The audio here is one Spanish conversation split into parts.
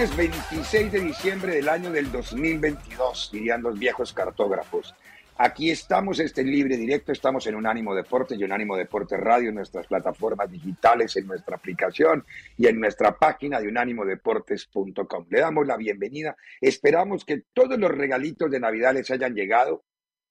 Lunes 26 de diciembre del año del 2022, dirían los viejos cartógrafos. Aquí estamos, este libre directo, estamos en Unánimo Deportes y Unánimo Deportes Radio, en nuestras plataformas digitales, en nuestra aplicación y en nuestra página de unánimodeportes.com. Le damos la bienvenida. Esperamos que todos los regalitos de Navidad les hayan llegado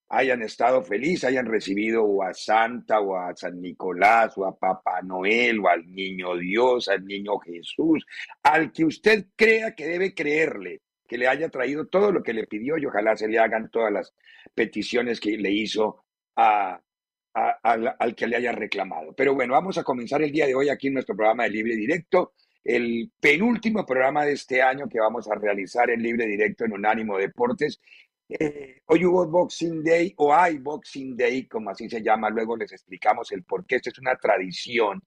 hayan estado felices, hayan recibido o a Santa o a San Nicolás o a Papá Noel o al Niño Dios, al Niño Jesús, al que usted crea que debe creerle, que le haya traído todo lo que le pidió y ojalá se le hagan todas las peticiones que le hizo a, al, al que le haya reclamado. Pero bueno, vamos a comenzar el día de hoy aquí en nuestro programa de Libre Directo el penúltimo programa de este año que vamos a realizar en Libre Directo en Unánimo Deportes eh, hoy hubo Boxing Day o hay Boxing Day, como así se llama, luego les explicamos el por qué. Esta es una tradición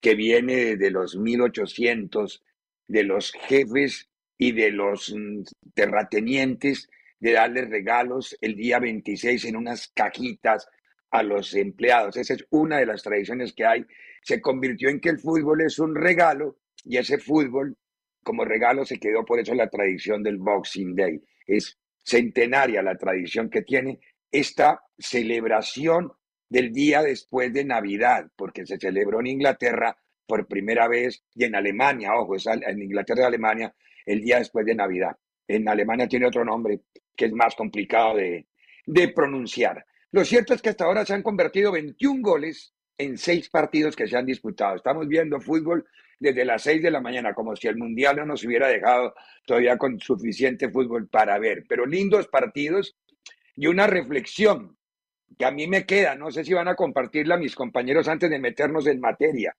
que viene de los 1800, de los jefes y de los mm, terratenientes, de darles regalos el día 26 en unas cajitas a los empleados. Esa es una de las tradiciones que hay. Se convirtió en que el fútbol es un regalo y ese fútbol como regalo se quedó por eso la tradición del Boxing Day. Es centenaria la tradición que tiene esta celebración del día después de Navidad, porque se celebró en Inglaterra por primera vez y en Alemania, ojo, es en Inglaterra y Alemania el día después de Navidad. En Alemania tiene otro nombre que es más complicado de, de pronunciar. Lo cierto es que hasta ahora se han convertido 21 goles en seis partidos que se han disputado. Estamos viendo fútbol desde las 6 de la mañana, como si el Mundial no nos hubiera dejado todavía con suficiente fútbol para ver. Pero lindos partidos y una reflexión que a mí me queda, no sé si van a compartirla mis compañeros antes de meternos en materia.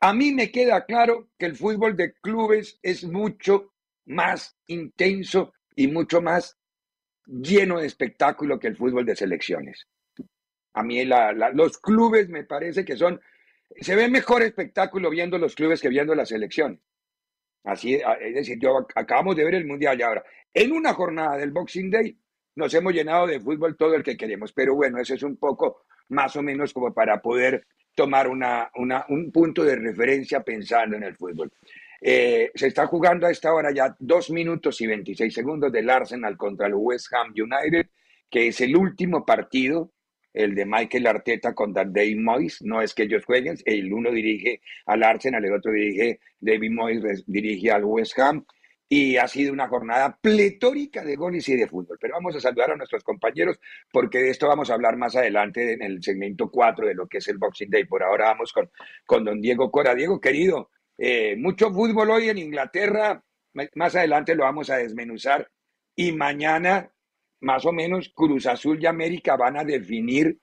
A mí me queda claro que el fútbol de clubes es mucho más intenso y mucho más lleno de espectáculo que el fútbol de selecciones. A mí los clubes me parece que son se ve mejor espectáculo viendo los clubes que viendo las selecciones. Así, es decir, yo acabamos de ver el Mundial y ahora, en una jornada del Boxing Day, nos hemos llenado de fútbol todo el que queremos. Pero bueno, eso es un poco más o menos como para poder tomar una, un punto de referencia pensando en el fútbol. Eh, se está jugando a esta hora ya dos minutos y 26 segundos del Arsenal contra el West Ham United, que es el último partido el de Michael Arteta con Dave Moyes, no es que ellos jueguen, el uno dirige al Arsenal, el otro dirige, David Moyes dirige al West Ham, y ha sido una jornada pletórica de goles y de fútbol. Pero vamos a saludar a nuestros compañeros porque de esto vamos a hablar más adelante en el segmento 4 de lo que es el Boxing Day. Por ahora vamos con, con don Diego Cora. Diego, querido, eh, mucho fútbol hoy en Inglaterra. Más adelante lo vamos a desmenuzar. Y mañana, más o menos, Cruz Azul y América van a definir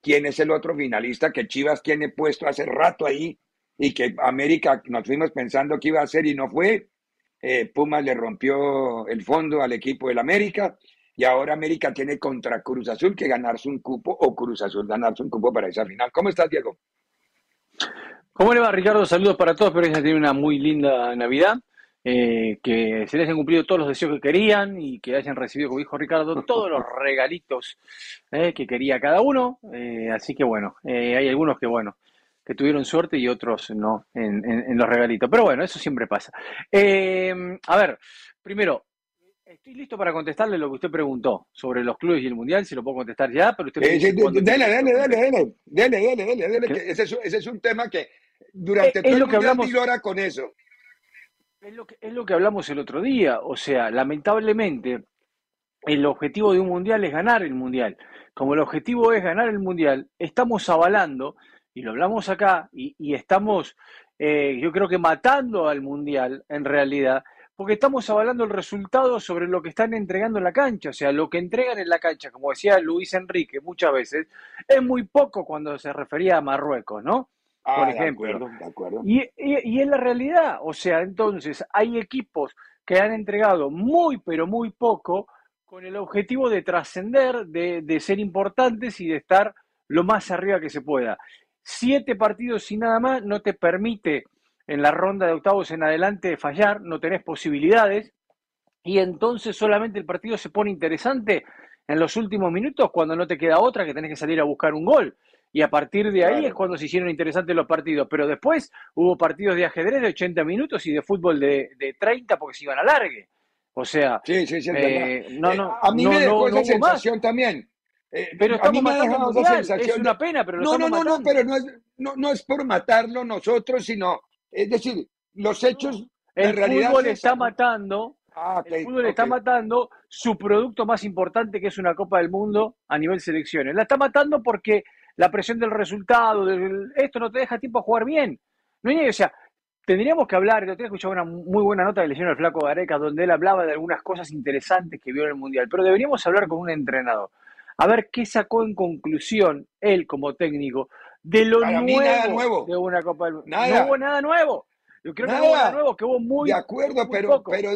quién es el otro finalista que Chivas tiene puesto hace rato ahí y que América nos fuimos pensando que iba a ser y no fue eh, Pumas le rompió el fondo al equipo del América y ahora América tiene contra Cruz Azul que ganarse un cupo o Cruz Azul ganarse un cupo para esa final. ¿Cómo estás, Diego? ¿Cómo le va, Ricardo? Saludos para todos, espero que una muy linda Navidad. Eh, que se les hayan cumplido todos los deseos que querían y que hayan recibido, como dijo Ricardo, todos los regalitos eh, que quería cada uno. así que bueno, hay algunos que, bueno, que tuvieron suerte y otros no en, los regalitos. Pero bueno, eso siempre pasa. Eh, a ver, primero, estoy listo para contestarle lo que usted preguntó sobre los clubes y el mundial, si lo puedo contestar ya, pero usted... Eh, dale, dale, dale, dale, dale, dale, dale, ese, es, ese, es, un tema que durante todo lo que hablamos con eso. Es lo, que, es lo que hablamos el otro día, o sea, lamentablemente el objetivo de un mundial es ganar el mundial. Como el objetivo es ganar el mundial, estamos avalando y lo hablamos acá, y, estamos, eh, yo creo que matando al Mundial en realidad, porque estamos avalando el resultado sobre lo que están entregando en la cancha, o sea, lo que entregan en la cancha, como decía Luis Enrique muchas veces, es muy poco cuando se refería a Marruecos, ¿no? Ah, Por ejemplo. De acuerdo, de acuerdo. Y, y, es la realidad, o sea, entonces hay equipos que han entregado muy, pero muy poco con el objetivo de trascender, de, de ser importantes y de estar lo más arriba que se pueda. Siete partidos y nada más no te permite en la ronda de octavos en adelante fallar, no tenés posibilidades y entonces solamente el partido se pone interesante en los últimos minutos cuando no te queda otra que tenés que salir a buscar un gol. Y a partir de ahí es cuando se hicieron interesantes los partidos. Pero después hubo partidos de ajedrez de 80 minutos y de fútbol de, de 30 porque se iban a largue. O sea, sí, sí, sí, eh, no, no, eh, a mí me dejó esa sensación también. Eh, pero estamos matando Es una pena, pero no, no, no, no, pero no es, no, no es por matarlo nosotros, sino, es decir, los hechos. El en realidad fútbol está matando. Ah, el fútbol está matando su producto más importante, que es una Copa del Mundo a nivel selecciones. La está matando porque la presión del resultado, del, esto no te deja tiempo a jugar bien. No o sea, tendríamos que hablar, yo tenía escuchado una muy buena nota que le hicieron al Flaco Gareca, donde él hablaba de algunas cosas interesantes que vio en el Mundial, pero deberíamos hablar con un entrenador a ver qué sacó en conclusión él como técnico de lo nuevo, de una Copa del Mundo. No hubo nada nuevo. Yo creo que hubo nuevo, que hubo muy. De acuerdo, pero, pero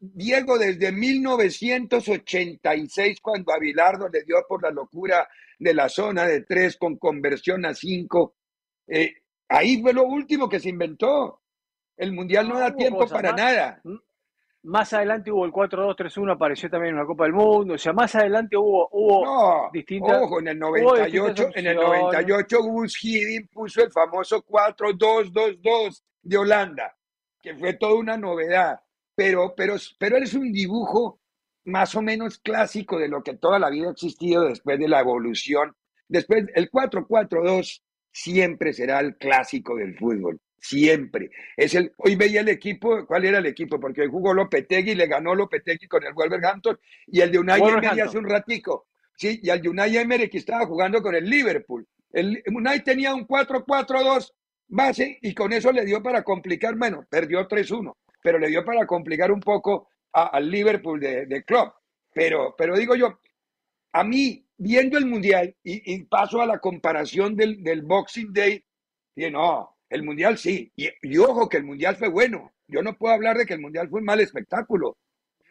Diego, desde 1986, cuando Abilardo le dio por la locura de la zona de tres con conversión a cinco, eh, ahí fue lo último que se inventó. El mundial no, da tiempo para nada. Más adelante hubo el 4-2-3-1, apareció también en la Copa del Mundo. O sea, más adelante hubo, hubo no, distintas. Ojo, en el 98, en el 98 Gus Hiddink puso el famoso 4-2-2-2 de Holanda, que fue toda una novedad. Pero, pero, pero es un dibujo más o menos clásico de lo que toda la vida ha existido después de la evolución. Después, el 4-4-2 siempre será el clásico del fútbol siempre. Es el, hoy veía el equipo, ¿cuál era el equipo? Porque jugó Lopetegui, le ganó Lopetegui con el Wolverhampton y el de Unai Emery hace un ratico. Sí, y el de Unai Emery que estaba jugando con el Liverpool. El Unai tenía un 4-4-2 base y con eso le dio para complicar, bueno, perdió 3-1, pero le dio para complicar un poco al Liverpool de, de Klopp. Pero, pero digo yo, a mí, viendo el Mundial y, paso a la comparación del, del Boxing Day, y no, el Mundial sí. Y, ojo que el Mundial fue bueno. Yo no puedo hablar de que el Mundial fue un mal espectáculo.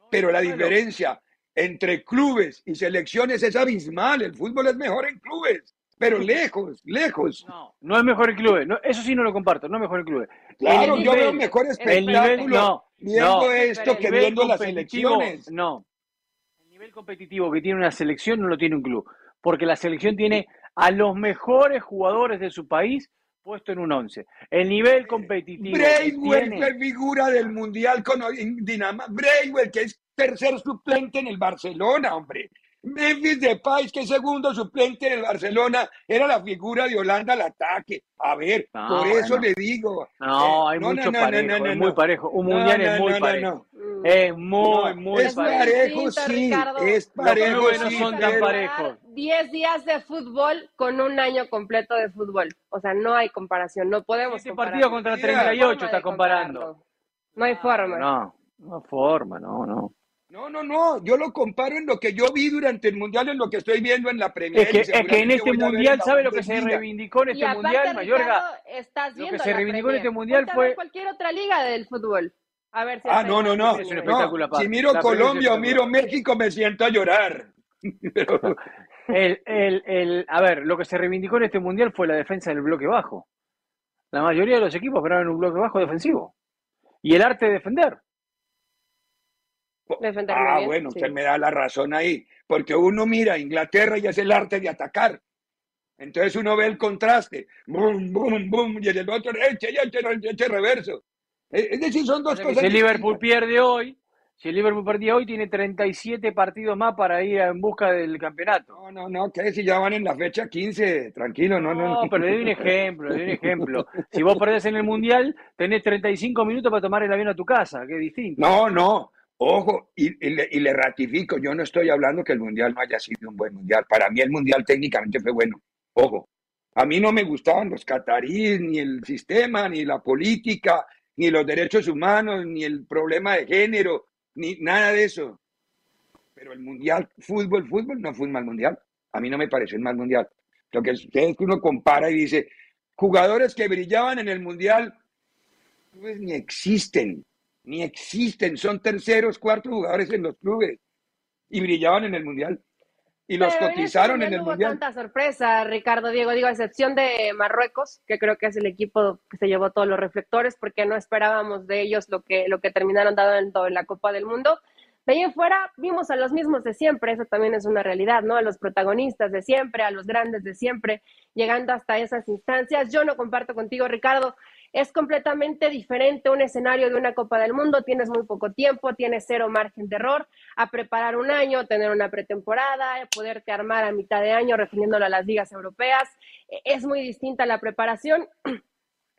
Pero la diferencia entre clubes y selecciones es abismal. El fútbol es mejor en clubes. Pero lejos, lejos. No, no es mejor en clubes. eso sí no lo comparto. No es mejor en clubes. Claro, yo veo mejor espectáculo viendo esto que viendo las selecciones. No. El nivel competitivo que tiene una selección no lo tiene un club. Porque la selección tiene a los mejores jugadores de su país puesto en un 11. El nivel competitivo. Braithwaite tiene... figura del Mundial con Dinamarca. Braithwaite, que es tercer suplente en el Barcelona, hombre. Memphis Depay, que segundo suplente del Barcelona, era la figura de Holanda al ataque. A ver, por eso le digo. No, hay mucho parejo, es muy parejo. Un mundial es muy parejo. Es muy, muy es parejo. sí, es parejo, no son tan parejos. 10 días de fútbol con un año completo de fútbol. O sea, no hay comparación, no podemos Este partido contra 38 está comparando. No hay forma. No, no hay forma, no, no. No, no, no, yo lo comparo en lo que yo vi durante el Mundial, en lo que estoy viendo en la Premier. Es que, es que en este Mundial, ¿sabe lo que se reivindicó en este Mundial, Mayorga? Estás lo que se reivindicó en este Mundial fue... cualquier otra liga del fútbol. A ver si ah, no, no, no. si miro Colombia o miro México, me siento a llorar. el, el, el, a ver, lo que se reivindicó en este Mundial fue la defensa del bloque bajo. La mayoría de los equipos en un bloque bajo defensivo. Y el arte de defender ah, bueno, usted me da la razón ahí, porque uno mira a Inglaterra y es el arte de atacar. Entonces uno ve el contraste, boom, boom, boom, y el otro eche, eche, eche reverso. Es decir, son dos cosas. Si el Liverpool pierde hoy, si el Liverpool pierde hoy, tiene 37 partidos más para ir en busca del campeonato. No, no, no, que si ya van en la fecha 15, tranquilo, no, no. No, pero le doy un ejemplo, le doy un ejemplo. Si vos perdés en el Mundial, tenés 35 minutos para tomar el avión a tu casa, que es distinto. No, no, Ojo, y, le, ratifico, yo no estoy hablando que el Mundial no haya sido un buen Mundial. Para mí el Mundial técnicamente fue bueno. Ojo, a mí no me gustaban los cataríes, ni el sistema, ni la política, ni los derechos humanos, ni el problema de género, ni nada de eso. Pero el Mundial, fútbol, fútbol, no fue un mal Mundial. A mí no me pareció un mal Mundial. Lo que es que uno compara y dice, jugadores que brillaban en el Mundial, pues ni existen ni existen, son terceros, cuartos jugadores en los clubes y brillaban en el Mundial. Y los cotizaron en el no Mundial. tanta sorpresa, Ricardo Diego, digo, a excepción de Marruecos, que creo que es el equipo que se llevó todos los reflectores, porque no esperábamos de ellos lo que, lo que terminaron dando en la Copa del Mundo. De ahí en fuera vimos a los mismos de siempre, eso también es una realidad, ¿no? A los protagonistas de siempre, a los grandes de siempre, llegando hasta esas instancias. Yo no comparto contigo, Ricardo, es completamente diferente un escenario de una Copa del Mundo, tienes muy poco tiempo, tienes cero margen de error, a preparar un año, tener una pretemporada, poderte armar a mitad de año refiriéndolo a las ligas europeas, e, es muy distinta la preparación.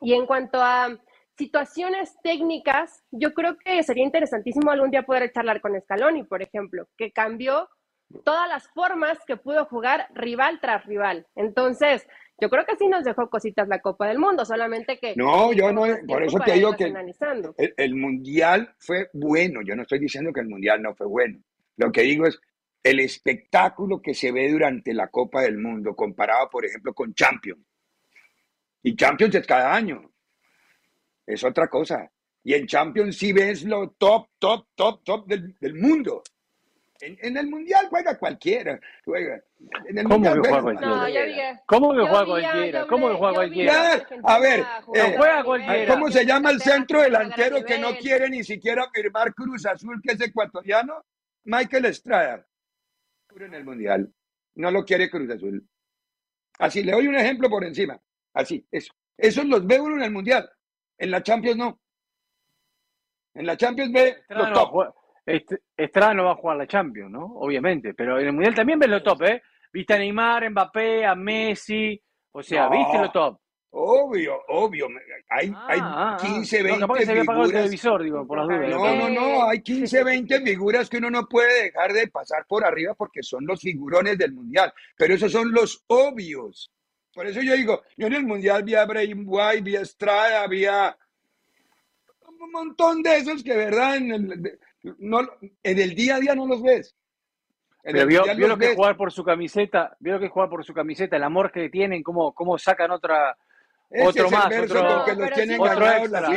Y en cuanto a situaciones técnicas, yo creo que sería interesantísimo algún día poder charlar con Scaloni, por ejemplo, que cambió todas las formas que pudo jugar rival tras rival. Entonces, yo creo que sí nos dejó cositas la Copa del Mundo, solamente que... No, yo no, por eso te digo que el, el, Mundial fue bueno, yo no estoy diciendo que el Mundial no fue bueno, lo que digo es el espectáculo que se ve durante la Copa del Mundo, comparado, por ejemplo, con Champions. Y Champions es cada año, es otra cosa. Y en Champions sí ves lo top, top, top, top del, del mundo. En, el mundial juega cualquiera. Juega. En el ¿Cómo que juega cualquiera? ¿Cómo que juega cualquiera? ¿Cómo que juega cualquiera? A ver, eh, ¿cómo se llama el centro delantero que no quiere ni siquiera firmar Cruz Azul, que es ecuatoriano? Michael Estrada. En el mundial. No lo quiere Cruz Azul. Así, le doy un ejemplo por encima. Así, eso. Esos los ve uno en el mundial. En la Champions no. En la Champions ve los top. Estrada no va a jugar la Champions, ¿no? Obviamente, pero en el Mundial también ves lo top, ¿eh? Viste a Neymar, Mbappé, a Messi, o sea, viste lo top. Obvio, obvio. Hay, hay 15, 20 no, figuras. El televisor, digo, por las dudas. No, no, no. Hay 15, 20 figuras que uno no puede dejar de pasar por arriba porque son los figurones del Mundial. Pero esos son los obvios. Por eso yo digo, yo en el Mundial vi a Brahim White, vi a Estrada, vi a un montón de esos que, ¿verdad? En el, no, en el día a día no los ves. Pero vio, lo que es jugar por su camiseta, vio lo que es jugar por su camiseta, el amor que tienen, cómo, cómo sacan otra, otro más, otro, que los tienen otro extra,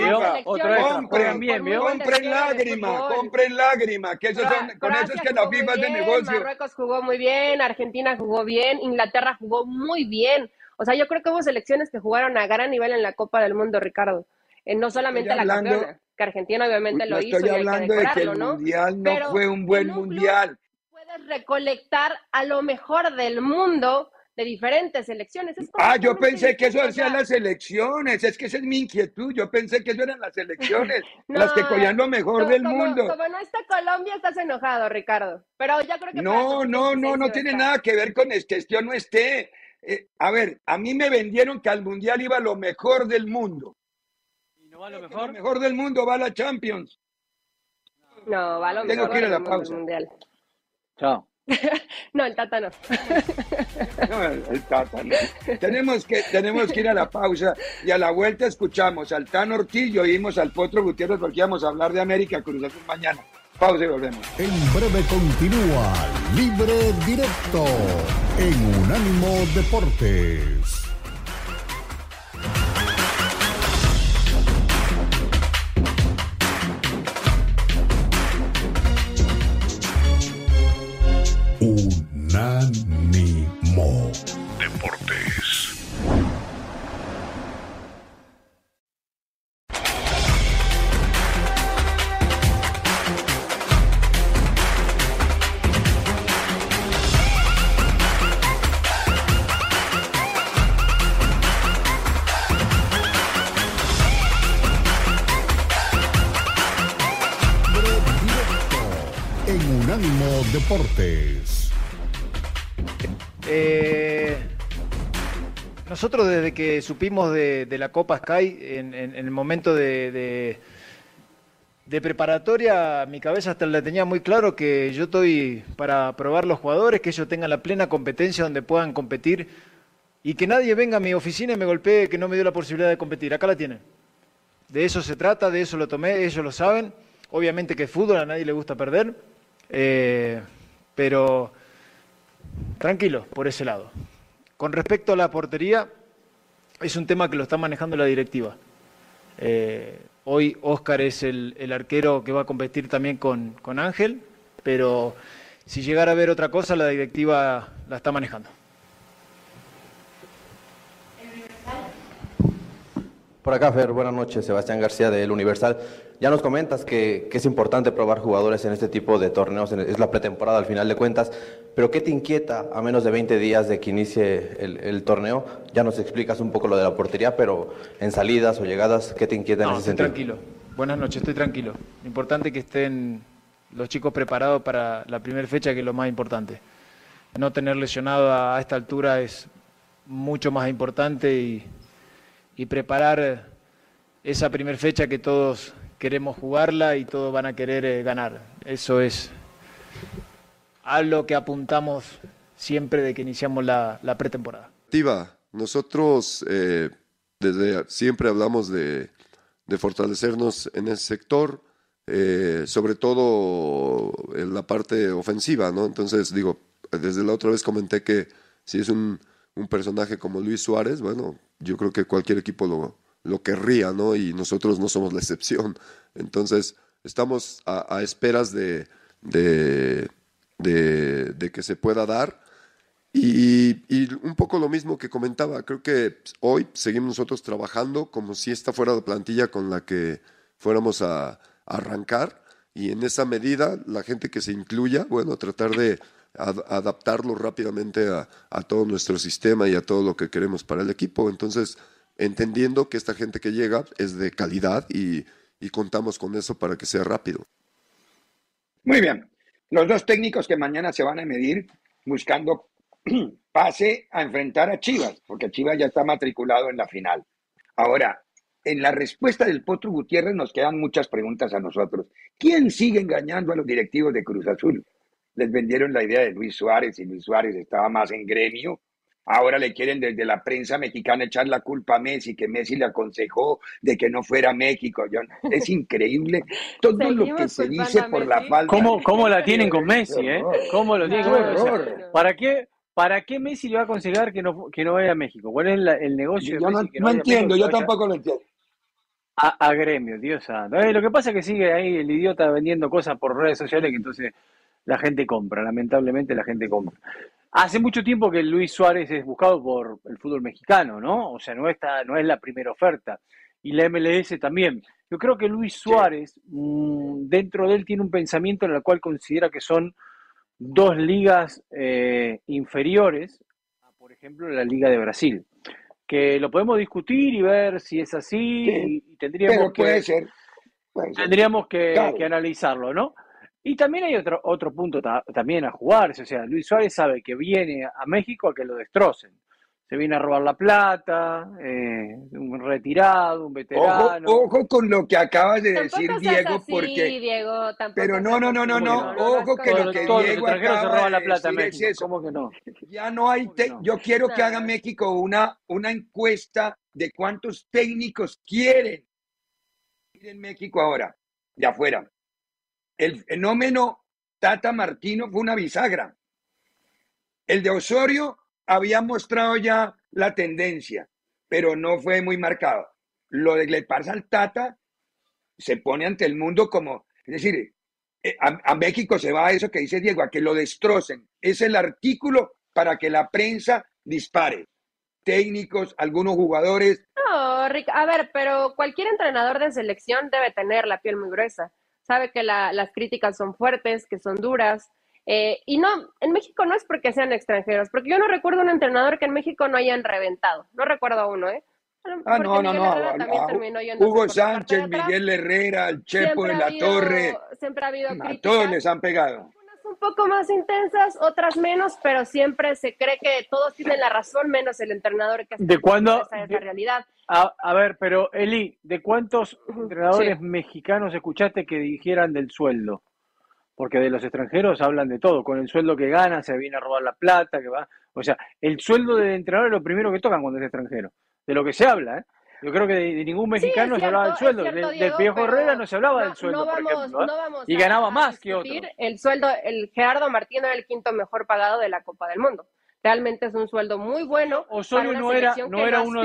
otro extra. Compren, bien, ¿vio? compren lágrimas, compren lágrimas, que eso son, con eso es que la FIFA es de negocio. Marruecos jugó muy bien, Argentina jugó bien, Inglaterra jugó muy bien. O sea, yo creo que hubo selecciones que jugaron a gran nivel en la Copa del Mundo, Ricardo. Eh, no solamente la campeona que Argentina obviamente lo hizo. Estoy hablando de que el mundial no fue un buen mundial. Puedes recolectar a lo mejor del mundo de diferentes elecciones. ah, yo pensé que eso hacían las elecciones, es que esa es mi inquietud, yo pensé que eso eran las elecciones, las que cogían lo mejor del mundo. Como no está Colombia, estás enojado, Ricardo, pero ya creo que... No, no, no, no tiene nada que ver con que yo no esté. Eh, a ver, a mí me vendieron que al Mundial iba lo mejor del mundo. ¿Y no va lo mejor? Lo mejor del mundo va a la Champions. No, va lo mejor Tengo que ir a la pausa. Mundial. Chao. no, el Tata no. no, el Tata no. Tenemos que, tenemos que ir a la pausa y a la vuelta escuchamos al Tan Ortiz y oímos al Potro Gutiérrez porque íbamos a hablar de América Cruz Azul mañana. Pausa y volvemos. En breve continúa Libre Directo en Unánimo Deportes. Unánimo Deportes. en Unánimo Deportes. Nosotros desde que supimos de, la Copa Sky, en, el momento de, preparatoria, mi cabeza hasta la tenía muy claro que yo estoy para probar los jugadores, que ellos tengan la plena competencia donde puedan competir y que nadie venga a mi oficina y me golpee que no me dio la posibilidad de competir. Acá la tienen. De eso se trata, de eso lo tomé, ellos lo saben. Obviamente que fútbol, a nadie le gusta perder, eh, pero tranquilo por ese lado. Con respecto a la portería, es un tema que lo está manejando la directiva. Eh, hoy Oscar es el, arquero que va a competir también con, con Ángel, pero si llegara a ver otra cosa, la directiva la está manejando. Por acá, Fer, buenas noches. Sebastián García del Universal. Ya nos comentas que, es importante probar jugadores en este tipo de torneos, es la pretemporada al final de cuentas, pero ¿qué te inquieta a menos de 20 días de que inicie el, torneo? Ya nos explicas un poco lo de la portería, pero en salidas o llegadas, ¿qué te inquieta en ese estoy tranquilo. Buenas noches, estoy tranquilo. Importante que estén los chicos preparados para la primera fecha, que es lo más importante. No tener lesionado a esta altura es mucho más importante y y preparar esa primera fecha que todos queremos jugarla y todos van a querer eh, ganar. Eso es a lo que apuntamos siempre de que iniciamos la, pretemporada. Nosotros eh, desde siempre hablamos de, fortalecernos en ese sector, eh, sobre todo en la parte ofensiva, ¿no? Entonces, digo, desde la otra vez comenté que si es un, un personaje como Luis Suárez, bueno, yo creo que cualquier equipo lo, lo querría, ¿no? Y nosotros no somos la excepción. Entonces, estamos a, esperas de, de, de, que se pueda dar. Y, y, un poco lo mismo que comentaba, creo que hoy seguimos nosotros trabajando como si esta fuera la plantilla con la que fuéramos a arrancar y en esa medida la gente que se incluya, bueno, tratar de adaptarlo rápidamente a, todo nuestro sistema y a todo lo que queremos para el equipo. Entonces, entendiendo que esta gente que llega es de calidad y, contamos con eso para que sea rápido. Muy bien. Los dos técnicos que mañana se van a medir buscando pase a enfrentar a Chivas, porque Chivas ya está matriculado en la final. Ahora, en la respuesta del Potro Gutiérrez nos quedan muchas preguntas a nosotros. ¿Quién sigue engañando a los directivos de Cruz Azul? Les vendieron la idea de Luis Suárez y Luis Suárez estaba más en gremio. Ahora le quieren desde la prensa mexicana echar la culpa a Messi, que Messi le aconsejó de que no fuera a México. es increíble todo lo que se dice por la falta. ¿Cómo, cómo la tienen con Messi? Eh? ¿Cómo lo tienen ¿Para qué? ¿Para qué Messi le va a aconsejar que no, que no vaya a México? ¿Cuál es el negocio? Yo, no, no entiendo, yo tampoco lo entiendo. A, gremio, Dios santo. Eh, lo que pasa es que sigue ahí el idiota vendiendo cosas por redes sociales que entonces la gente compra, lamentablemente la gente compra. Hace mucho tiempo que Luis Suárez es buscado por el fútbol mexicano, ¿no? O sea, no, está, no es la primera oferta. Y la MLS también. Yo creo que Luis Suárez, mm, dentro de él, tiene un pensamiento en el cual considera que son dos ligas eh, inferiores, por ejemplo, la Liga de Brasil. Que lo podemos discutir y ver si es así y, tendríamos pero puede que, ser. Tendríamos que, analizarlo, ¿no? Y también hay otro, otro punto también a jugarse. O sea, Luis Suárez sabe que viene a México a que lo destrocen se viene a robar la plata, eh, un retirado, un veterano. Ojo, con lo que acabas de decir, Diego, porque. Diego, pero no, no, no, no, no, ojo que lo que Diego acaba la plata de decir es eso. ¿Cómo que no? Ya no hay. Yo quiero que haga México una, una encuesta de cuántos técnicos quieren ir en México ahora, de afuera. El fenómeno Tata Martino fue una bisagra. El de Osorio había mostrado ya la tendencia, pero no fue muy marcado. Lo de Glepar al Tata se pone ante el mundo como, es decir, eh, a, México se va a eso que dice Diego, a que lo destrocen. Es el artículo para que la prensa dispare. Técnicos, algunos jugadores. No, Rick, a ver, pero cualquier entrenador de selección debe tener la piel muy gruesa. Sabe que las críticas son fuertes, que son duras, eh, y no, en México no es porque sean extranjeros, porque yo no recuerdo un entrenador que en México no hayan reventado. No recuerdo a uno, ¿eh? Ah, no, no, no. Hugo Sánchez, Miguel Herrera, el Chepo de la Torre. Siempre ha habido A todos les han pegado. Un poco más intensas, otras menos, pero siempre se cree que todos tienen la razón, menos el entrenador que ¿De cuándo? Esa es la realidad. A, ver, pero Eli, ¿de cuántos entrenadores mexicanos escuchaste que dijeran del sueldo? porque de los extranjeros hablan de todo, con el sueldo que gana se viene a robar la plata, que va, o sea, el sueldo del entrenador es lo primero que tocan cuando es extranjero, de lo que se habla, ¿eh? Yo creo que de, ningún mexicano se hablaba del sueldo, del viejo Herrera no se hablaba del sueldo, por ejemplo, ¿eh? y ganaba más que otro. El sueldo, el Gerardo Martino era el quinto mejor pagado de la Copa del Mundo. Realmente es un sueldo muy bueno. Osorio no era, no era uno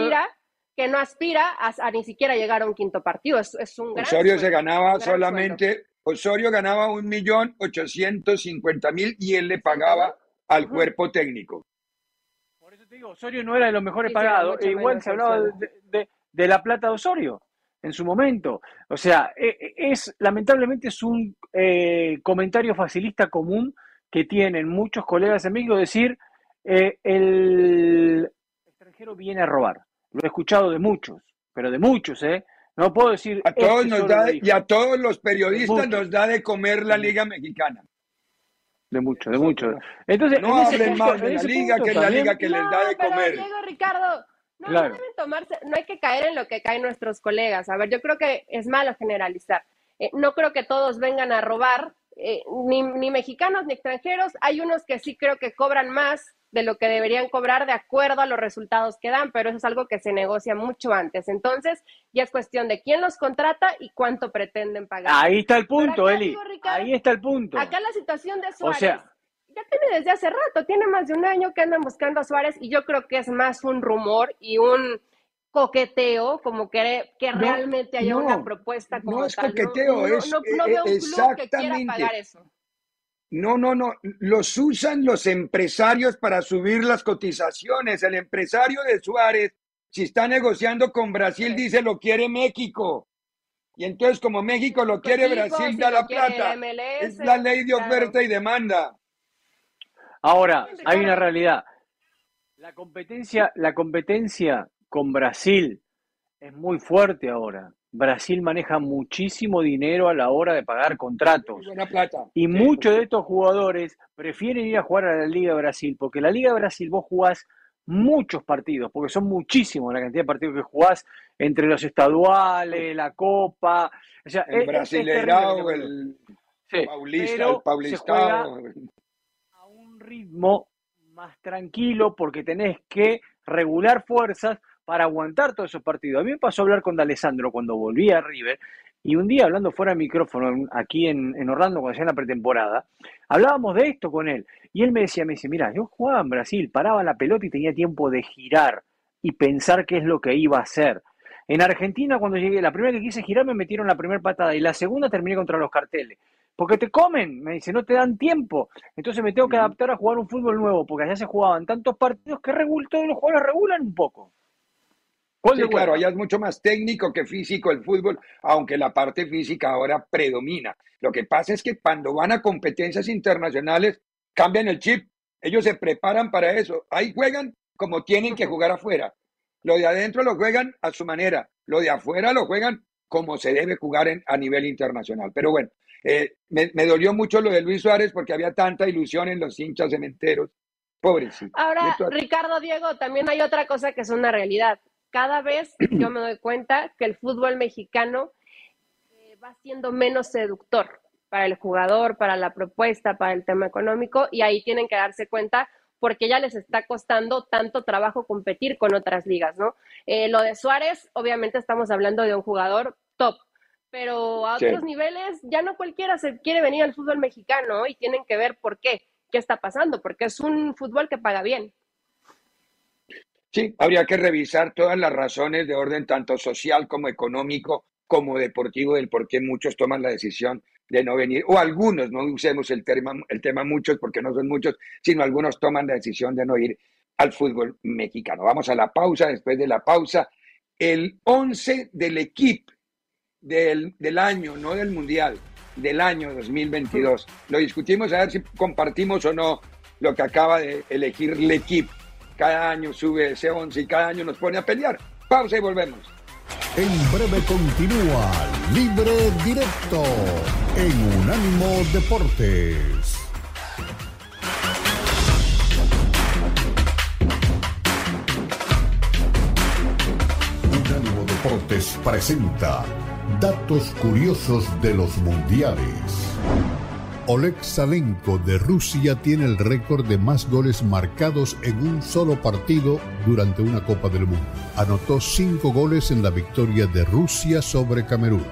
que no aspira a, ni siquiera llegar a un quinto partido. Es, es un gran Osorio se ganaba solamente Osorio ganaba un millón ochocientos cincuenta mil y él le pagaba al cuerpo técnico. Por eso te digo, Osorio no era de los mejores pagados. E igual se hablaba de, la plata de Osorio en su momento. O sea, e, e, es lamentablemente es un eh, comentario facilista común que tienen muchos colegas en México decir eh, el extranjero viene a robar. Lo he escuchado de muchos, pero de muchos, ¿eh? No puedo decir. A todos este nos da, y a todos los periodistas nos da de comer la Liga Mexicana. De mucho, de mucho. Entonces, no hablen más de la liga, que es la liga que les da de comer. Diego, Ricardo, no, no, deben tomarse, no hay que caer en lo que caen nuestros colegas. A ver, yo creo que es malo generalizar. Eh, no creo que todos vengan a robar, eh, ni, ni mexicanos ni extranjeros. Hay unos que sí creo que cobran más de lo que deberían cobrar de acuerdo a los resultados que dan, pero eso es algo que se negocia mucho antes. Entonces, ya es cuestión de quién los contrata y cuánto pretenden pagar. Ahí está el punto, Eli. Ahí está el punto. Acá la situación de Suárez. Ya tiene desde hace rato, tiene más de un año que andan buscando a Suárez y yo creo que es más un rumor y un coqueteo, como que, que realmente haya una propuesta como no es coqueteo, es no, veo un club que quiera pagar eso. No, no, no. Los usan los empresarios para subir las cotizaciones. El empresario de Suárez, si está negociando con Brasil, dice lo quiere México. Y entonces, como México lo pues quiere, Brasil da la plata. es la ley de oferta y demanda. Ahora, hay una realidad. La competencia, la competencia con Brasil es muy fuerte ahora. Brasil maneja muchísimo dinero a la hora de pagar contratos. Y muchos de estos jugadores prefieren ir a jugar a la Liga de Brasil, porque la Liga de Brasil vos jugás muchos partidos, porque son muchísimos la cantidad de partidos que jugás entre los estaduales, la Copa. O sea, el Brasileirao, el Paulista, el Paulista. A un ritmo más tranquilo porque tenés que regular fuerzas para aguantar todos esos partidos. A mí me pasó a hablar con D'Alessandro cuando volví a River y un día hablando fuera de micrófono aquí en, Orlando cuando hacía la pretemporada, hablábamos de esto con él y él me decía, me dice, mira, yo jugaba en Brasil, paraba la pelota y tenía tiempo de girar y pensar qué es lo que iba a hacer. En Argentina, cuando llegué, la primera que quise girar me metieron la primera patada y la segunda terminé contra los carteles. Porque te comen, me dice, no te dan tiempo. Entonces me tengo que adaptar a jugar un fútbol nuevo, porque allá se jugaban tantos partidos que todos los jugadores regulan un poco. Sí, claro, allá es mucho más técnico que físico el fútbol, aunque la parte física ahora predomina. Lo que pasa es que cuando van a competencias internacionales cambian el chip. Ellos se preparan para eso. Ahí juegan como tienen que jugar afuera. Lo de adentro lo juegan a su manera, lo de afuera lo juegan como se debe jugar en, a nivel internacional. Pero bueno, eh, me, me, dolió mucho lo de Luis Suárez porque había tanta ilusión en los hinchas cementeros. Pobrecito. Ahora, Ricardo Diego, también hay otra cosa que es una realidad. Cada vez yo me doy cuenta que el fútbol mexicano eh, va siendo menos seductor para el jugador, para la propuesta, para el tema económico, y ahí tienen que darse cuenta porque ya les está costando tanto trabajo competir con otras ligas, ¿no? Eh, lo de Suárez, obviamente estamos hablando de un jugador top, pero a otros niveles ya no cualquiera se quiere venir al fútbol mexicano y tienen que ver por qué, qué está pasando, porque es un fútbol que paga bien. Sí, habría que revisar todas las razones de orden tanto social como económico como deportivo del por qué muchos toman la decisión de no venir, o algunos, no usemos el tema, el tema muchos porque no son muchos, sino algunos toman la decisión de no ir al fútbol mexicano. Vamos a la pausa, después de la pausa, el 11 del equipo del, del año, no del mundial, del año 2022. Lo discutimos a ver si compartimos o no lo que acaba de elegir el equipo. Cada año sube ese 11 y cada año nos pone a pelear. Pausa y volvemos. En breve continúa Libre Directo en Unánimo Deportes. Presenta Datos curiosos de los mundiales. Oleg Salenko de Rusia tiene el récord de más goles marcados en un solo partido durante una Copa del Mundo. Anotó cinco goles en la victoria de Rusia sobre Camerún.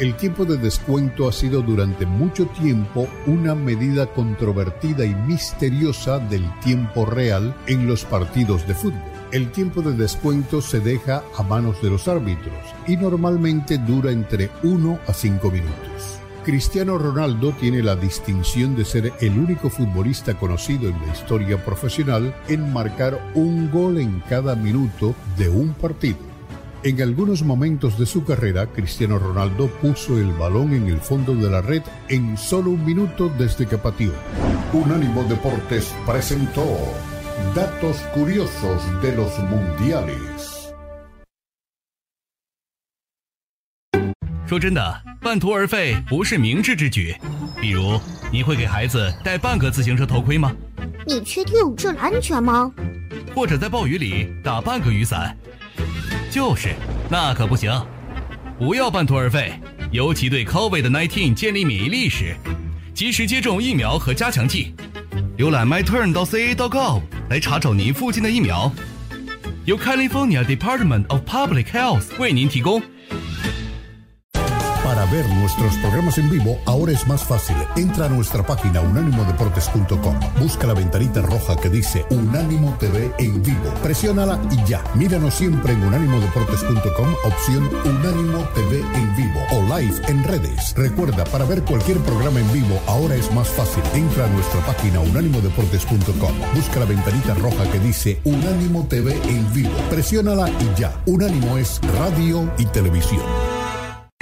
El tiempo de descuento ha sido durante mucho tiempo una medida controvertida y misteriosa del tiempo real en los partidos de fútbol. El tiempo de descuento se deja a manos de los árbitros y normalmente dura entre 1 a 5 minutos. Cristiano Ronaldo tiene la distinción de ser el único futbolista conocido en la historia profesional en marcar un gol en cada minuto de un partido. En algunos momentos de su carrera, Cristiano Ronaldo puso el balón en el fondo de la red en solo un minuto desde que pateó. Unánimo Deportes presentó Datos Curiosos de los Mundiales. 说真的，半途而废不是明智之举。比如，你会给孩子戴半个自行车头盔吗？你确定这安全吗？或者在暴雨里打半个雨伞？就是，那可不行。不要半途而废，尤其对 COVID-19 建立免疫力时，及时接种疫苗和加强剂。浏览 myturn.ca.gov 来查找您附近的疫苗。由 California Department of Public Health 为您提供。Para ver nuestros programas en vivo, ahora es más fácil. Entra a nuestra página unánimodeportes.com. Busca la ventanita roja que dice Unánimo TV en vivo. Presiónala y ya. Míranos siempre en unánimodeportes.com, opción Unánimo TV en vivo o live en redes. Recuerda, para ver cualquier programa en vivo, ahora es más fácil. Entra a nuestra página unánimodeportes.com. Busca la ventanita roja que dice Unánimo TV en vivo. Presiónala y ya. Unánimo es radio y televisión.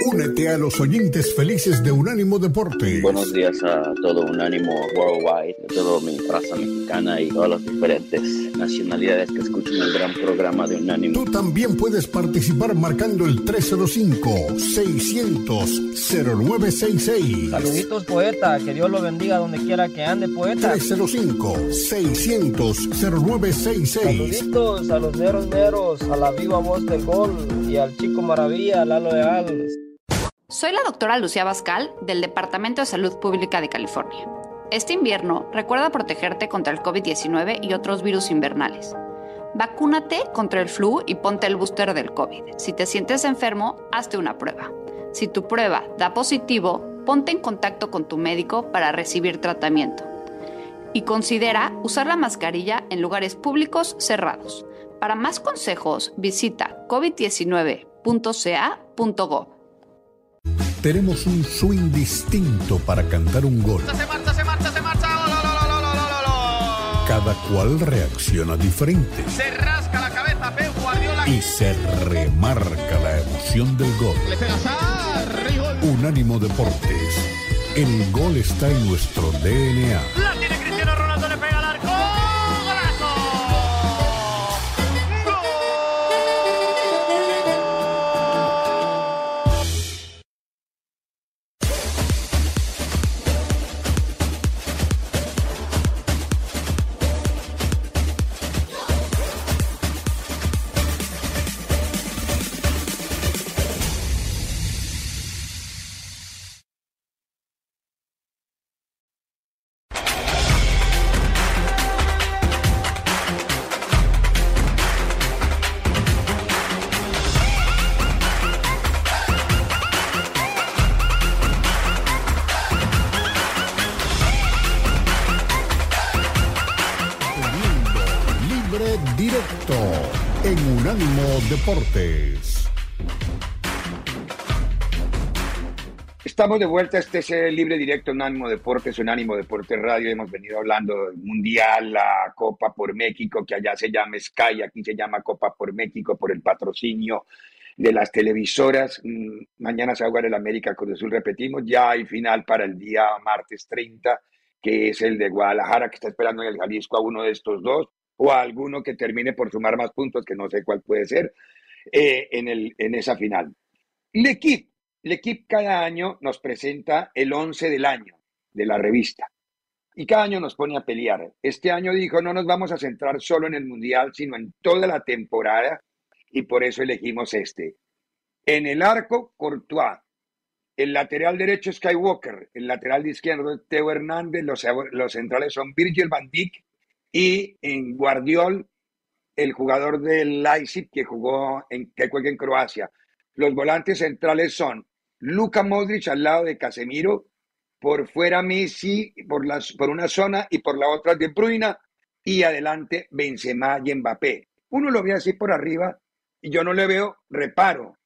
Únete a los oyentes felices de Unánimo Deportes. Buenos días a todo Unánimo Worldwide, a toda mi raza mexicana y todas las diferentes nacionalidades que escuchan el gran programa de Unánimo. Tú también puedes participar marcando el 305-600-0966. Saluditos, poeta. Que Dios lo bendiga donde quiera que ande, poeta. 305-600-0966. Saluditos a los neros neros, a la viva voz del gol y al chico maravilla, Lalo Leal. Soy la doctora Lucía Bascal del Departamento de Salud Pública de California. Este invierno recuerda protegerte contra el COVID-19 y otros virus invernales. Vacúnate contra el flu y ponte el booster del COVID. Si te sientes enfermo, hazte una prueba. Si tu prueba da positivo, ponte en contacto con tu médico para recibir tratamiento. Y considera usar la mascarilla en lugares públicos cerrados. Para más consejos, visita covid19.ca.gov. Tenemos un swing distinto para cantar un gol. Se marcha, se marcha, se marcha. Cada cual reacciona diferente. Se rasca la cabeza Pep Guardiola. Y se remarca la emoción del gol. Le pegas Unánimo Deportes. El gol está en nuestro DNA. Deportes. Estamos de vuelta, este es el libre directo en Ánimo Deportes, un Ánimo Deportes Radio. Hemos venido hablando del Mundial, la Copa por México, que allá se llama Sky, aquí se llama Copa por México por el patrocinio de las televisoras. Mm, Mañana se va a jugar el América Cruz Azul, repetimos, ya hay final para el día martes 30, que es el de Guadalajara, que está esperando en el Jalisco a uno de estos dos, o a alguno que termine por sumar más puntos, que no sé cuál puede ser, eh, en, el, en esa final. El equipo cada año nos presenta el 11 del año de la revista y cada año nos pone a pelear. Este año dijo, no nos vamos a centrar solo en el Mundial, sino en toda la temporada y por eso elegimos este. En el arco, Courtois. El lateral derecho, Skywalker. El lateral izquierdo, Teo Hernández. Los, los centrales son Virgil van Dijk y en Guardiol, el jugador del Leipzig que jugó en, que juega en Croacia. Los volantes centrales son Luka Modric al lado de Casemiro, por fuera Messi por, las, por una zona y por la otra De Bruyne y adelante Benzema y Mbappé. Uno lo ve así por arriba y yo no le veo reparo.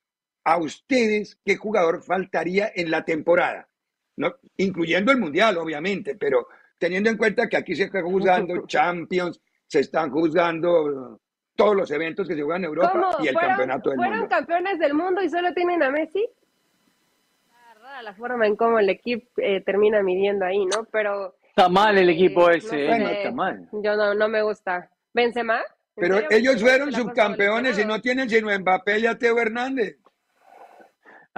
A ustedes, ¿qué jugador faltaría en la temporada? No, incluyendo el Mundial, obviamente, pero teniendo en cuenta que aquí se está juzgando Champions, se están juzgando todos los eventos que se juegan en Europa ¿Cómo? y el ¿Fueron- campeonato del ¿Fueron mundo. campeones del mundo y solo tienen a Messi? Está rara la forma en cómo el equipo eh, termina midiendo ahí, ¿no? Pero Está mal el equipo eh, ese, no ¿eh? sé. No está mal. yo no, no me gusta. ¿Benzema? ¿En Pero serio? ellos fueron subcampeones y no tienen sino a Mbappé y a Teo Hernández.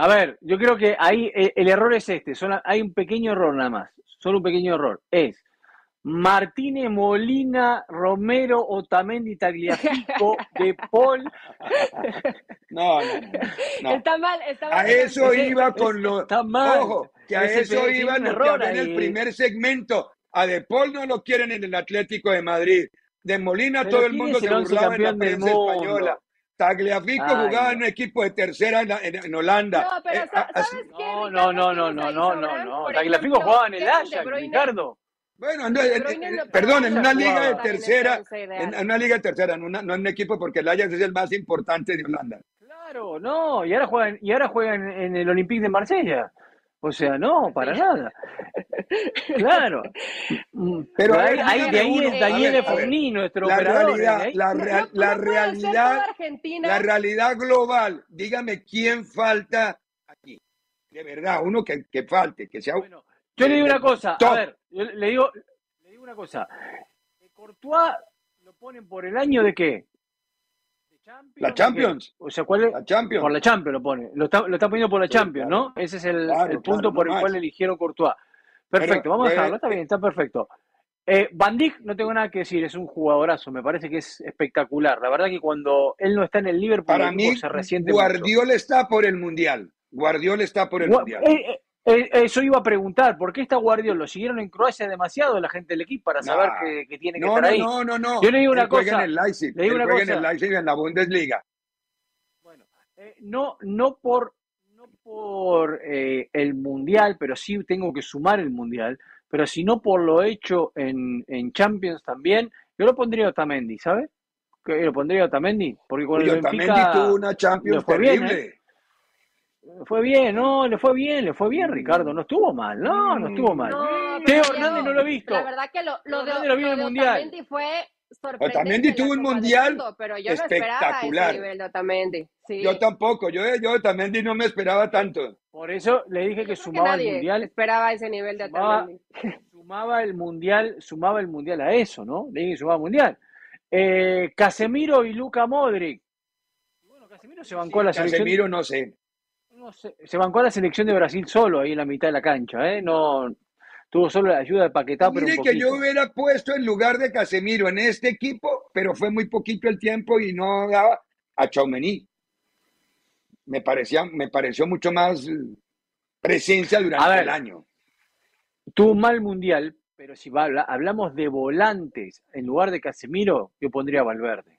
A ver, yo creo que ahí eh, el error es este. Son, hay un pequeño error nada más. Solo un pequeño error. Es Martínez, Molina, Romero, Otamendi, Tagliafico, De Paul. No, no, no. Está mal, está mal. A eso Ese- iba con los. está mal. Ojo, que a Ese eso iba lo en el primer segmento. A De Paul no lo quieren en el Atlético de Madrid. De Molina Pero todo el ¿quién mundo se burlaba en la prensa española. Tagliafico Ay, jugaba en un equipo de tercera en, la- en- en Holanda. No, pero Eh. No, Ricardo? no, no, no, no, no, no, Tagliafico ejemplo, jugaba en el Ajax. Ricardo. Bueno, no, en- no- perdón, en una liga de tercera, en, en una liga de tercera, en una- no en un equipo porque el Ajax es el más importante de Holanda. Claro, no, y ahora juegan, y ahora juegan en el Olympique de Marsella. O sea, no, para nada. Claro. Pero ver, ahí- de ahí es Daniel. Forní, nuestro La operador. realidad, ¿eh? Ahí- la, real- la No realidad, la realidad global. Dígame quién falta aquí. De verdad, uno que, que falte, que sea. Bueno, Yo le digo una cosa, Top. a ver, yo le digo, le digo una cosa. Courtois lo ponen por el año de qué? La. Champions. O sea, ¿cuál es? La Champions. Por la Champions lo pone. Lo está, lo está poniendo por la Sí, Champions, claro. ¿no? Ese es el, Claro, el punto claro, por no el más. cual eligieron Courtois. Perfecto, Pero, vamos a eh, dejarlo, está bien, está perfecto. Eh, Van Dijk, no tengo nada que decir, es un jugadorazo, me parece que es espectacular. La verdad que cuando él no está en el Liverpool, Para el mí, se resiente mucho. Guardiola está por el Mundial. Guardiola está por el Gua- Mundial. eh, eh, eso iba a preguntar, ¿por qué está Guardiola? ¿Lo siguieron en Croacia demasiado la gente del equipo para saber Nah. que, que tiene que No, estar ahí? no, no, no. Yo le digo una Él cosa, en el Leipzig. le digo Él una juega en el cosa. Leipzig en la Bundesliga. Eh, no, no por, no por eh, el mundial, pero sí tengo que sumar el mundial, pero si no por lo hecho en, en Champions también, yo lo pondría a Otamendi, ¿sabes? Que lo pondría a Otamendi, porque con Y el Otamendi Benfica tuvo una Champions bien, terrible. ¿eh? Le fue bien, no, le fue bien, le fue bien, Ricardo, no estuvo mal, no, no estuvo mal. No, Teo Hernández no lo he visto. La verdad que lo, lo de, Hernández lo vi en el Mundial. Otamendi fue sorprendente. Otamendi tuvo un Mundial Mundo, pero yo no esperaba espectacular. ese nivel de Otamendi. Sí. Yo tampoco, yo, yo Otamendi no me esperaba tanto. Por eso le dije que sumaba el mundial, esperaba ese nivel de Sumaba- Otamendi. sumaba el mundial, sumaba el mundial a eso, ¿no? Le dije que sumaba el mundial. Eh, Casemiro y Luca Modric. Bueno, Casemiro se bancó a la selección. Casemiro no sé. No sé, se bancó a la selección de Brasil solo ahí en la mitad de la cancha, ¿eh? No tuvo solo la ayuda de Paquetá, pero un Mire que yo hubiera puesto en lugar de Casemiro en este equipo, pero fue muy poquito el tiempo y no daba a Chaumení. Me parecía, me pareció mucho más presencia durante ver. el año. Tuvo un mal mundial, pero si va- habla- hablamos de volantes en lugar de Casemiro, yo pondría a Valverde.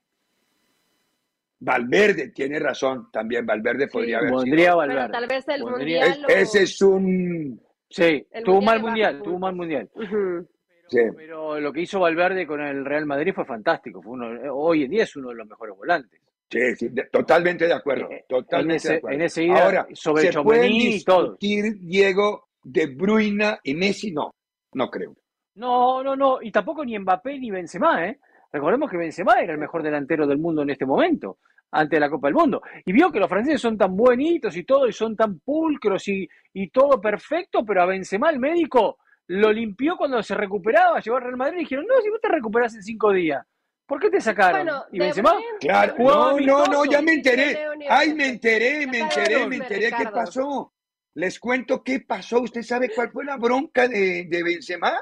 Valverde tiene razón, también Valverde podría haber Pondría a sido. Valverde. Pero tal vez el Pondría- Es- mundial. lo- ese es un Sí, El tuvo mundial mal mundial, tuvo un mal mundial. Ujú. Sí. Pero lo que hizo Valverde con el Real Madrid fue fantástico. Fue uno, hoy en día es uno de los mejores volantes. Sí, sí, de- totalmente de acuerdo. Totalmente en ese- de acuerdo. en ese ida Ahora, sobre ¿se pueden Tchouaméni y todo. discutir Diego de Bruyne y Messi? No, no creo. No, no, no. Y tampoco ni Mbappé ni Benzema, ¿eh? Recordemos que Benzema era el mejor delantero del mundo en este momento, antes de la Copa del Mundo. Y vio que los franceses son tan buenitos y todo, y son tan pulcros y, y todo perfecto, pero a Benzema el médico lo limpió cuando se recuperaba, llegó al Real Madrid y dijeron, no, si vos te recuperás en cinco días, ¿por qué te sacaron? Bueno, y Benzema Bruyne- Claro, no, no, no, ya me enteré. Ay, me enteré, me enteré, me enteré qué pasó. Les cuento qué pasó. ¿Usted sabe cuál fue la bronca de, de Benzema?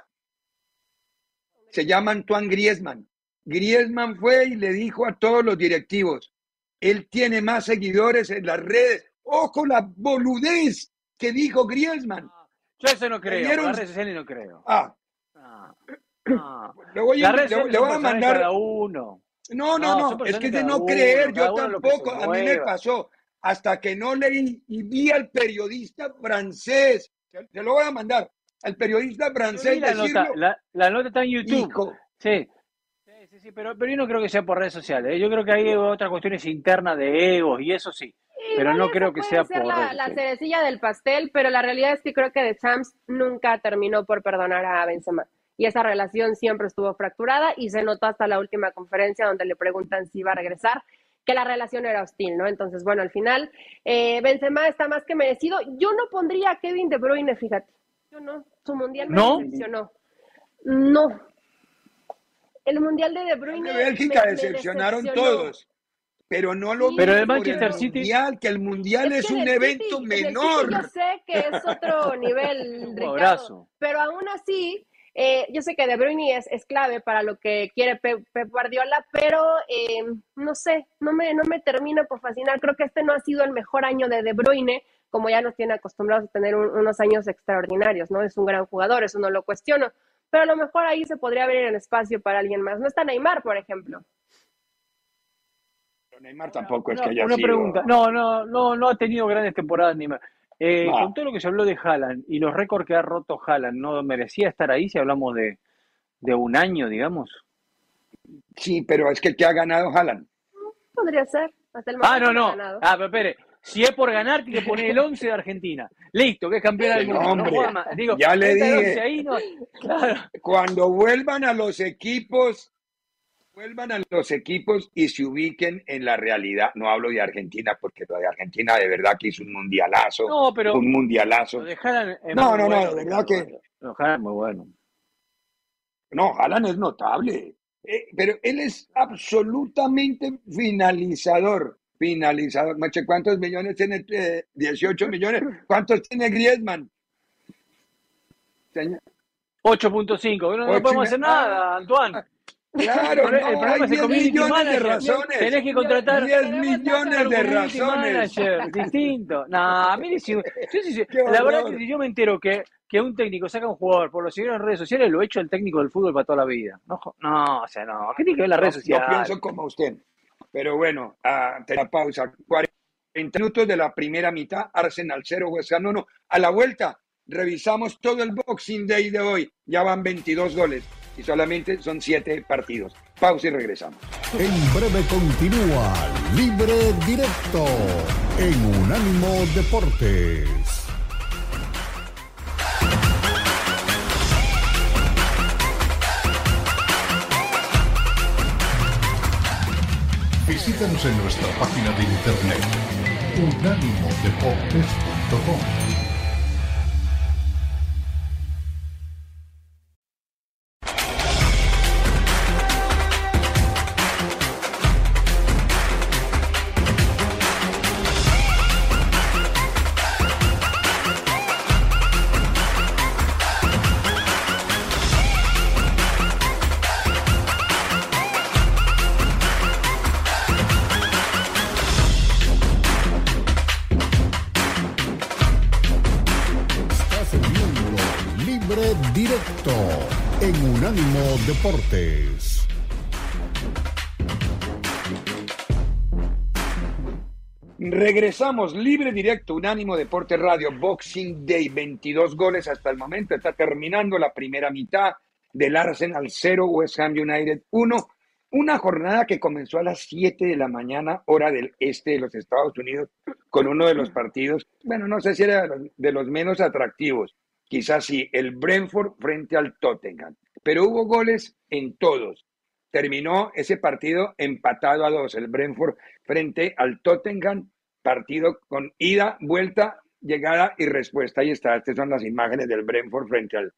Se llama Antoine Griezmann. Griezmann fue y le dijo a todos los directivos, él tiene más seguidores en las redes. Ojo la boludez que dijo Griezmann. Yo eso no creo, dieron- las redes sociales no creo. Ah, Ah, ah. le voy a, le- le voy a mandar cada uno. No, no, No, es que de no uno, creer, yo tampoco, a mí me pasó, hasta que no leí y vi al periodista francés, se lo voy a mandar, al periodista francés la decirlo, nota, la, la nota está en YouTube. hijo, Sí. Sí, pero, pero yo no creo que sea por redes sociales. ¿eh? Yo creo que hay otras cuestiones internas de egos y eso sí. Pero no creo que sea ser por la, la cerecilla del pastel, pero la realidad es que creo que The Champs nunca terminó por perdonar a Benzema. Y esa relación siempre estuvo fracturada y se notó hasta la última conferencia donde le preguntan si iba a regresar, que la relación era hostil, ¿no? Entonces, bueno, al final, eh, Benzema está más que merecido. Yo no pondría a Kevin De Bruyne, fíjate. Yo no. Su mundial me ¿No? decepcionó. No. El mundial de De Bruyne. de Bélgica me- me decepcionaron todos, pero no lo Sí, Pero el Manchester City- mundial, que el mundial es, que un evento City- menor. yo sé que es otro nivel, Un Ricardo, abrazo. pero aún así, eh, yo sé que De Bruyne es, es clave para lo que quiere Pep, Pep Guardiola, pero eh, no sé, no me, no me termina por fascinar. Creo que este no ha sido el mejor año de De Bruyne, como ya nos tiene acostumbrados a tener un- unos años extraordinarios, ¿no? Es un gran jugador, eso no lo cuestiono, pero a lo mejor ahí se podría abrir el espacio para alguien más. No está Neymar, por ejemplo. Neymar tampoco es Una, que haya una sido- pregunta. No, no, no, no ha tenido grandes temporadas ni más. Eh, No. Con todo lo que se habló de Haaland y los récords que ha roto Haaland, ¿no merecía estar ahí si hablamos de, de un año, digamos? Sí, pero es que ¿qué ha ganado Haaland? Podría ser. Hasta el Ah, no, no. Ah, pero espere. Si es por ganar, tiene que poner el 11 de Argentina. Listo, que es campeón del mundo. No hombre, juega más. Digo, ya le dije. 11 ahí, no. Claro. Cuando vuelvan a los equipos, vuelvan a los equipos y se ubiquen en la realidad. No hablo de Argentina, porque lo de Argentina de verdad que hizo un mundialazo. No, pero un mundialazo. es No, no, no, de verdad que- Lo de Haaland es muy bueno. No, Haaland es notable. Eh, pero él es absolutamente finalizador. Finalizador. ¿cuántos millones tiene? Eh, 18 millones. ¿Cuántos tiene Griezmann? Señor. 8.5. No, no podemos hacer nada, Antoine. Claro, El, el no, problema hay es el 10 community millones de manager. razones. Tenés que contratar 10 millones de razones. manager distinto. No, mire, si, yo Qué la verdad que si yo me entero que, que un técnico saca un jugador por lo seguidores en redes sociales, lo he hecho el técnico del fútbol para toda la vida. No, no o sea, no. ¿Qué tiene que ver las redes Yo sociales? pienso como usted. Pero bueno, ah, te la pausa. 40 minutos de la primera mitad, Arsenal 0, West Ham 1. A la vuelta, revisamos todo el Boxing Day de hoy. Ya van 22 goles y solamente son 7 partidos. Pausa y regresamos. En breve continúa Libre Directo en Unánimo Deportes. Visítanos en nuestra página de internet unánimodeportes.com. Unánimo Deportes. Regresamos libre directo, Unánimo Deporte Radio, Boxing Day, 22 goles hasta el momento, está terminando la primera mitad, del Arsenal 0, West Ham United 1. Una jornada que comenzó a las 7 de la mañana, hora del este de los Estados Unidos, con uno de los partidos, bueno, no sé si era de los, de los menos atractivos, quizás sí, el Brentford frente al Tottenham, pero hubo goles en todos. Terminó ese partido empatado a dos, el Brentford frente al Tottenham, partido con ida, vuelta, llegada y respuesta. Ahí está, estas son las imágenes del Brentford frente al,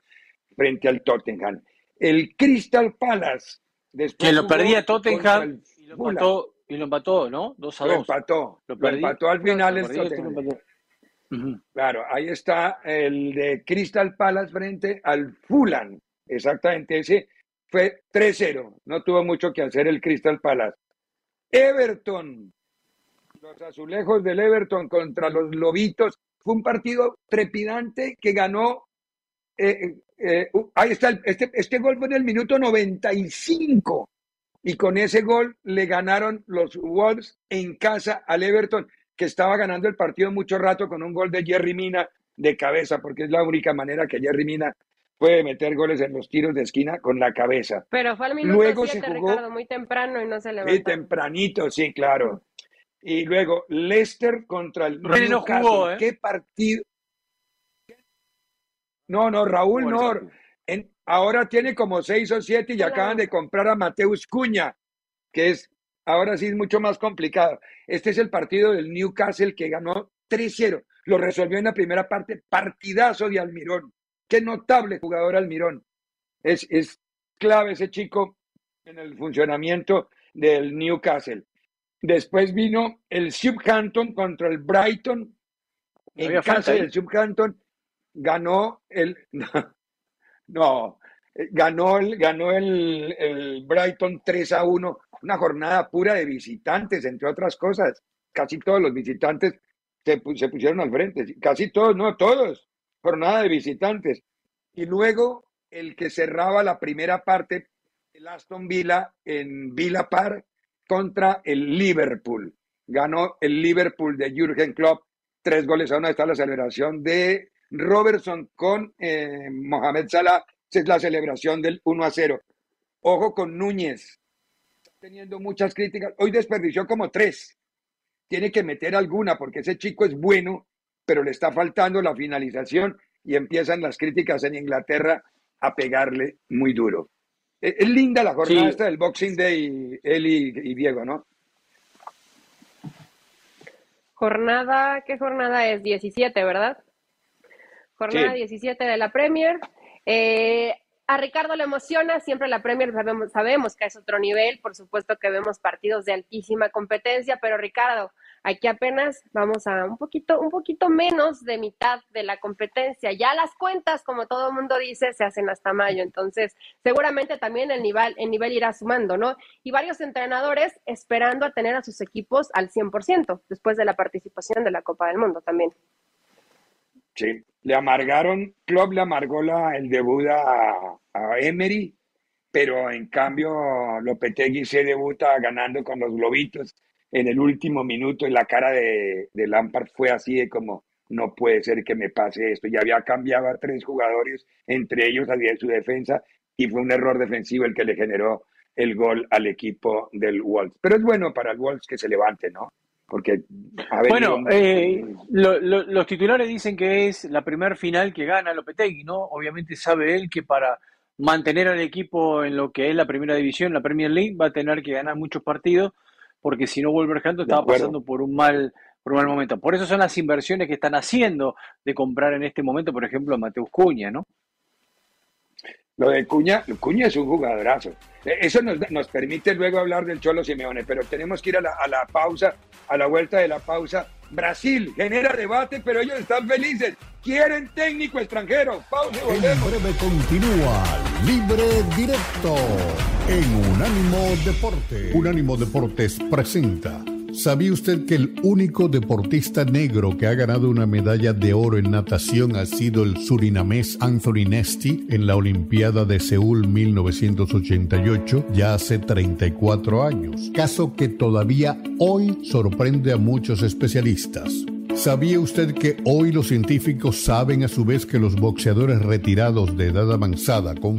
frente al Tottenham. El Crystal Palace. Después Que lo perdía Tottenham el y lo empató, y lo empató, ¿no? 2 a Lo 2. empató, Lo lo perdí. empató al final Lo el este lo Tottenham. Claro, ahí está el de Crystal Palace frente al Fulham. Exactamente, ese fue 3-0. No tuvo mucho que hacer el Crystal Palace. Everton, los azulejos del Everton contra los lobitos. Fue un partido trepidante que ganó. eh, eh, uh, ahí está, el- este, este gol fue en el minuto 95. Y con ese gol le ganaron los Wolves en casa al Everton, que estaba ganando el partido mucho rato con un gol de Jerry Mina de cabeza, porque es la única manera que Jerry Mina puede meter goles en los tiros de esquina con la cabeza. Pero fue al minuto Luego se 7, jugó- Ricardo, muy temprano y no se Sí, levantó. tempranito, sí, claro. Y luego Leicester contra el René no jugó, ¿eh? ¿Qué partido? No, no, Raúl no. En- ahora tiene como seis o siete y Claro. acaban de comprar a Mateus Cuña, que es, ahora sí es mucho más complicado. Este es el partido del Newcastle que ganó 3-0. Lo resolvió en la primera parte, partidazo de Almirón. Qué notable jugador Almirón. Es, es clave ese chico en el funcionamiento del Newcastle. Después vino el Southampton contra el Brighton. En casa del Southampton ganó el no, eh, ganó el ganó el, el Brighton 3 a 1, una jornada pura de visitantes, entre otras cosas. Casi todos los visitantes se, pu- se pusieron al frente, casi todos, no todos, jornada de visitantes. Y luego el que cerraba la primera parte, el Aston Villa en Villa Park contra el Liverpool. Ganó el Liverpool de Jürgen Klopp, tres goles a uno. Está la celebración de Robertson con eh, Mohamed Salah. Es la celebración del 1 a 0. Ojo con Núñez. Teniendo muchas críticas. Hoy desperdició como tres. Tiene que meter alguna porque ese chico es bueno, pero le está faltando la finalización y empiezan las críticas en Inglaterra a pegarle muy duro. Es, es linda la jornada Sí. esta del Boxing Day, él y, y Diego, ¿no? Jornada, ¿qué jornada es? 17, ¿verdad? Jornada Sí. 17 de la Premier. Eh, a Ricardo le emociona, siempre la Premier sabemos, sabemos que es otro nivel, por supuesto que vemos partidos de altísima competencia, pero Ricardo, aquí apenas vamos a un poquito, un poquito menos de mitad de la competencia. Ya las cuentas, como todo el mundo dice, se hacen hasta mayo, entonces seguramente también el nivel, el nivel irá sumando, ¿no? Y varios entrenadores esperando a tener a sus equipos al 100% después de la participación de la Copa del Mundo también. Sí, le amargaron, Klopp le amargó la, el debut a, a Emery, pero en cambio Lopetegui se debuta ganando con los globitos en el último minuto y la cara de, de Lampard fue así de como, no puede ser que me pase esto. Ya había cambiado a tres jugadores, entre ellos había su defensa, y fue un error defensivo el que le generó el gol al equipo del Wolves. Pero es bueno para el Wolves que se levante, ¿no? Porque ha venido Bueno, eh, lo- lo- los titulares dicen que es la primer final que gana Lopetegui, ¿no? Obviamente sabe él que para mantener al equipo en lo que es la primera división, la Premier League, va a tener que ganar muchos partidos, porque si no Wolverhampton estaba pasando por un mal por un mal momento. Por eso son las inversiones que están haciendo de comprar en este momento, por ejemplo, a Mateus Cuña, ¿no? Lo de Cuña, Cuña es un jugadorazo. Eh, Eso nos, nos permite luego hablar del Cholo Simeone, pero tenemos que ir a la, a la pausa, a la vuelta de la pausa. Brasil genera debate, pero ellos están felices. Quieren técnico extranjero. Pausa y En volvemos. breve continúa Libre Directo en Unánimo Deporte. Unánimo Deportes presenta. ¿Sabía usted que el único deportista negro que ha ganado una medalla de oro en natación ha sido el surinamés Anthony Nesti en la Olimpiada de Seúl 1988, ya hace 34 años? Caso que todavía hoy sorprende a muchos especialistas. ¿Sabía usted que hoy los científicos saben a su vez que los boxeadores retirados de edad avanzada con